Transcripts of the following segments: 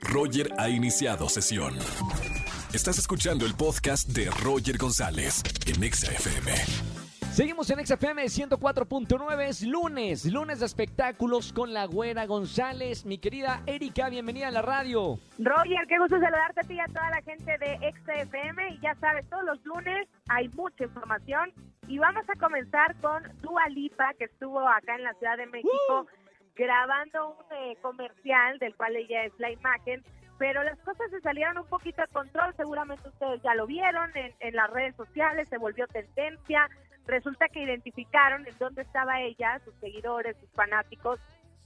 Roger ha iniciado sesión. Estás escuchando el podcast de Roger González en Exa FM. Seguimos en XFM 104.9, es lunes, lunes de espectáculos con la güera González. Mi querida Erika, bienvenida a la radio. Roger, qué gusto saludarte a ti y a toda la gente de XFM. Y ya sabes, todos los lunes hay mucha información. Y vamos a comenzar con Dua Lipa, que estuvo acá en la Ciudad de México grabando un eh, comercial del cual ella es la imagen. Pero las cosas se salieron un poquito de control, seguramente ustedes ya lo vieron en, las redes sociales, se volvió tendencia. Resulta que identificaron en dónde estaba ella, sus seguidores, sus fanáticos,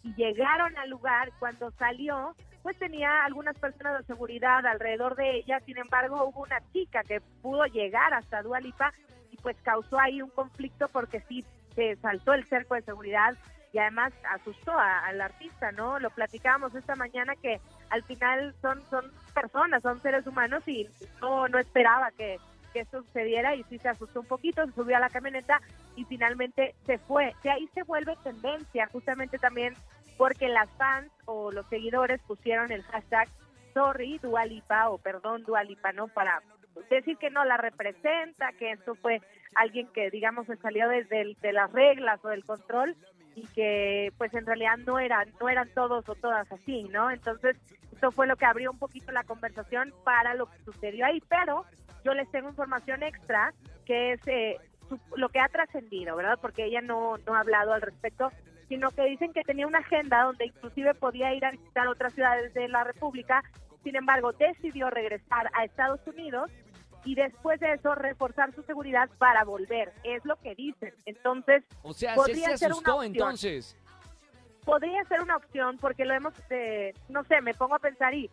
y llegaron al lugar. Cuando salió, pues tenía algunas personas de seguridad alrededor de ella. Sin embargo, hubo una chica que pudo llegar hasta Dualipa y pues causó ahí un conflicto porque sí se saltó el cerco de seguridad y además asustó al artista, ¿no? Lo platicábamos esta mañana que al final son son personas, son seres humanos y no no esperaba que que sucediera y sí se asustó un poquito, se subió a la camioneta y finalmente se fue. De ahí se vuelve tendencia, justamente también porque las fans o los seguidores pusieron el hashtag sorry Dualipa o perdón Dualipa, ¿no? Para decir que no la representa, que esto fue alguien que digamos se salió desde de las reglas o del control y que pues en realidad no eran no eran todos o todas así, ¿no? Entonces, esto fue lo que abrió un poquito la conversación para lo que sucedió ahí, pero yo les tengo información extra que es eh, lo que ha trascendido, ¿verdad? Porque ella no, no ha hablado al respecto, sino que dicen que tenía una agenda donde inclusive podía ir a visitar otras ciudades de la República, sin embargo decidió regresar a Estados Unidos y después de eso reforzar su seguridad para volver, es lo que dicen. Entonces, O sea, podría se, se ser una asustó opción. entonces. podría ser una opción porque lo hemos, eh, no sé, me pongo a pensar y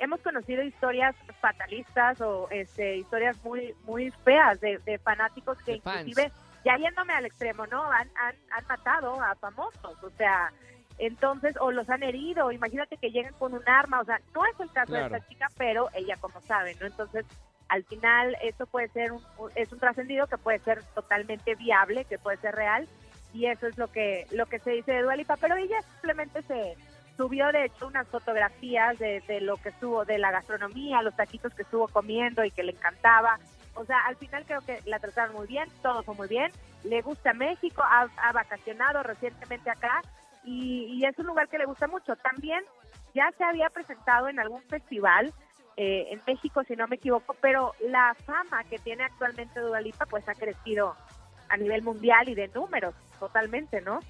hemos conocido historias fatalistas o este, historias muy muy feas de, de fanáticos que De inclusive, ya yéndome al extremo, ¿no? Han, han, han matado a famosos, o sea, entonces, o los han herido, imagínate que lleguen con un arma, o sea, no es el caso Claro. de esta chica, pero ella como sabe, ¿no? Entonces, al final, esto puede ser un, es un trascendido que puede ser totalmente viable, que puede ser real, y eso es lo que lo que se dice de Dua Lipa, pero ella simplemente se subió de hecho unas fotografías de, de lo que estuvo, de la gastronomía, los taquitos que estuvo comiendo y que le encantaba. O sea, al final creo que la trataron muy bien, todo fue muy bien. Le gusta México, ha, ha vacacionado recientemente acá y, y es un lugar que le gusta mucho. También ya se había presentado en algún festival eh, en México, si no me equivoco, pero la fama que tiene actualmente Dua Lipa pues ha crecido a nivel mundial y de números, totalmente, ¿no?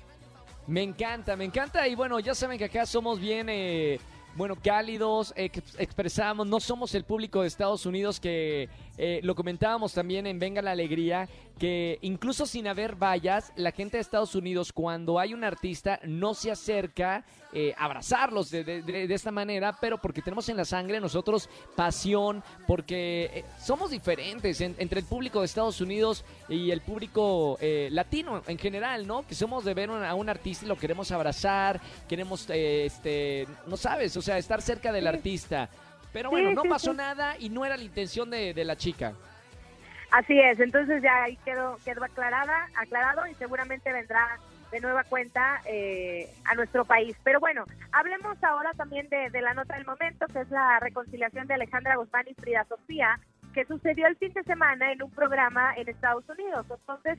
Me encanta, me encanta. Y bueno, ya saben que acá somos bien, eh, bueno, cálidos, ex- expresamos, no somos el público de Estados Unidos que eh, lo comentábamos también en Venga la Alegría, que incluso sin haber vallas, la gente de Estados Unidos cuando hay un artista no se acerca eh, a abrazarlos de, esta manera, pero porque tenemos en la sangre nosotros pasión, porque eh, somos diferentes en- entre el público de Estados Unidos y el público eh, latino en general, ¿no? Que somos de ver a un artista y lo queremos abrazar, queremos, eh, este, no sabes, o sea, estar cerca del Sí. artista. Pero Sí, bueno, no sí, pasó nada y no era la intención de, de la chica. Así es, entonces ya ahí quedó, quedó aclarada, aclarado y seguramente vendrá de nueva cuenta eh, a nuestro país. Pero bueno, hablemos ahora también de, de la nota del momento, que es la reconciliación de Alejandra Guzmán y Frida Sofía, que sucedió el fin de semana en un programa en Estados Unidos. Entonces,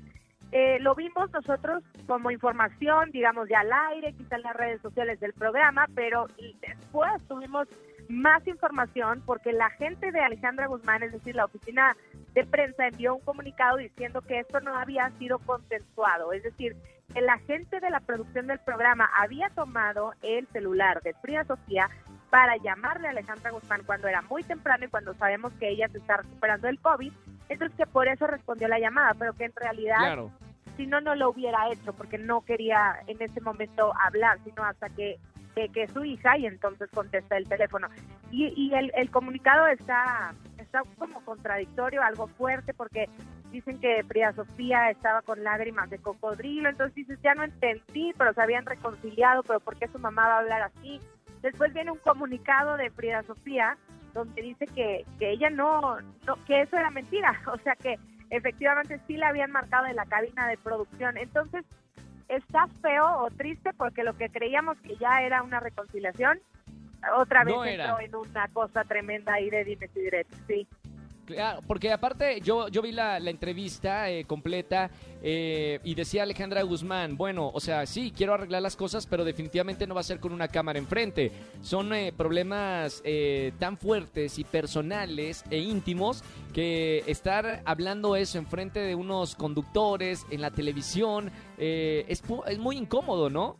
eh, lo vimos nosotros como información, digamos, ya al aire, quizá en las redes sociales del programa, pero después tuvimos más información porque la gente de Alejandra Guzmán, es decir, la oficina de prensa envió un comunicado diciendo que esto no había sido consensuado, es decir, que la gente de la producción del programa había tomado el celular de Frida Sofía para llamarle a Alejandra Guzmán cuando era muy temprano y cuando sabemos que ella se está recuperando del COVID, entonces que por eso respondió la llamada, pero que en realidad Claro. si no, no lo hubiera hecho porque no quería en ese momento hablar, sino hasta que, que, que su hija y entonces contesta el teléfono. Y, y el, el comunicado está, está como contradictorio, algo fuerte, porque dicen que Frida Sofía estaba con lágrimas de cocodrilo, entonces dices, ya no entendí, pero se habían reconciliado, pero ¿por qué su mamá va a hablar así? Después viene un comunicado de Frida Sofía donde dice que, que ella no, no, que eso era mentira, o sea que efectivamente sí la habían marcado en la cabina de producción. Entonces, está feo o triste porque lo que creíamos que ya era una reconciliación, otra vez No entró en una cosa tremenda ahí de dimes y diretes, sí. Claro, porque aparte yo, yo vi la, la entrevista eh, completa eh, y decía Alejandra Guzmán, bueno, o sea, sí, quiero arreglar las cosas, pero definitivamente no va a ser con una cámara enfrente. Son eh, problemas eh, tan fuertes y personales e íntimos que estar hablando eso enfrente de unos conductores en la televisión eh, es, es muy incómodo, ¿no?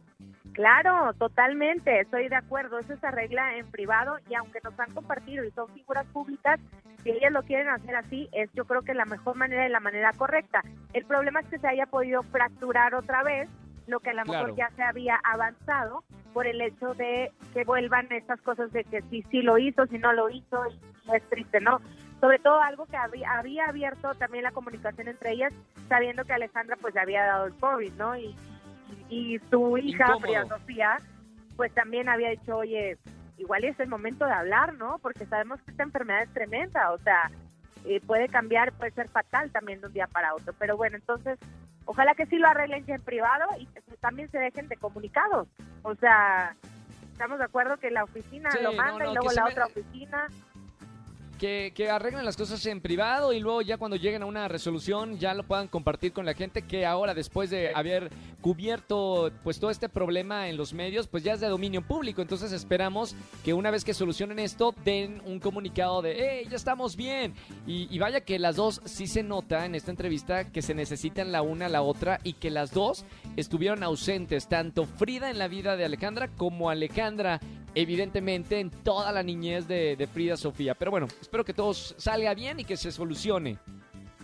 Claro, totalmente, estoy de acuerdo. Eso se arregla en privado y aunque nos han compartido y son figuras públicas, si ellas lo quieren hacer así, es yo creo que la mejor manera y la manera correcta. El problema es que se haya podido fracturar otra vez lo que a lo Claro. mejor ya se había avanzado por el hecho de que vuelvan estas cosas de que si sí lo hizo, si no lo hizo, y es triste, ¿no? Sobre todo algo que había, había abierto también la comunicación entre ellas, sabiendo que Alejandra pues le había dado el COVID, ¿no? Y, y, y su hija, Incómodo. Frida Sofía, pues también había dicho, oye, igual es el momento de hablar, ¿no? Porque sabemos que esta enfermedad es tremenda, o sea, eh, puede cambiar, puede ser fatal también de un día para otro. Pero bueno, entonces, ojalá que sí lo arreglen ya en privado y que también se dejen de comunicados. O sea, estamos de acuerdo que la oficina Sí, lo manda no, y luego la me- otra oficina. Que, arreglen las cosas en privado y luego ya cuando lleguen a una resolución ya lo puedan compartir con la gente que ahora después de haber cubierto pues todo este problema en los medios pues ya es de dominio público. Entonces esperamos que una vez que solucionen esto den un comunicado de hey ya estamos bien y, y vaya que las dos sí se nota en esta entrevista que se necesitan la una a la otra y que las dos estuvieron ausentes tanto Frida en la vida de Alejandra como Alejandra evidentemente en toda la niñez de, de Frida Sofía. Pero bueno, espero que todo salga bien y que se solucione.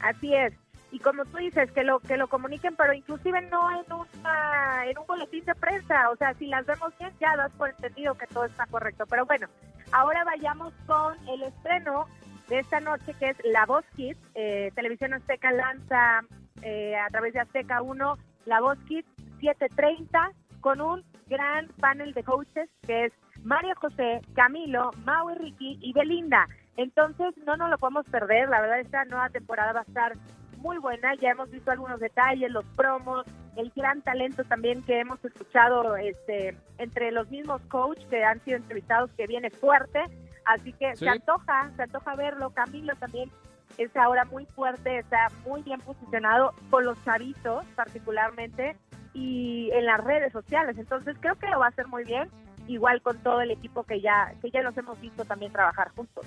Así es. Y como tú dices, que lo que lo comuniquen, pero inclusive no en, una, en un boletín de prensa. O sea, si las vemos bien, ya das por entendido que todo está correcto. Pero bueno, ahora vayamos con el estreno de esta noche, que es La Voz Kids. Eh, Televisión Azteca lanza eh, a través de Azteca 1 La Voz Kids 730 con un gran panel de coaches que es María José, Camilo, Mau y Ricky y Belinda. Entonces no nos lo podemos perder, la verdad esta nueva temporada va a estar muy buena, ya hemos visto algunos detalles, los promos, el gran talento también que hemos escuchado este entre los mismos coach que han sido entrevistados que viene fuerte, así que Sí. se antoja, se antoja verlo, Camilo también es ahora muy fuerte, está muy bien posicionado con los chavitos particularmente y en las redes sociales, entonces creo que lo va a hacer muy bien, igual con todo el equipo que ya que ya los hemos visto también trabajar juntos.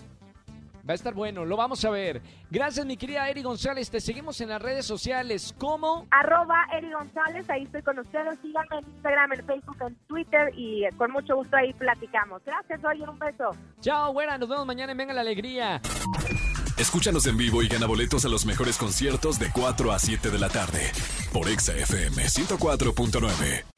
Va a estar bueno, lo vamos a ver. Gracias, mi querida Eri González. Te seguimos en las redes sociales. ¿Cómo? Arroba Eri González, ahí estoy con ustedes, síganme en Instagram, en Facebook, en Twitter y con mucho gusto ahí platicamos. Gracias, oye, un beso. Chao, güera. Nos vemos mañana en Venga la Alegría. Escúchanos en vivo y gana boletos a los mejores conciertos de 4 a 7 de la tarde por Exa FM 104.9.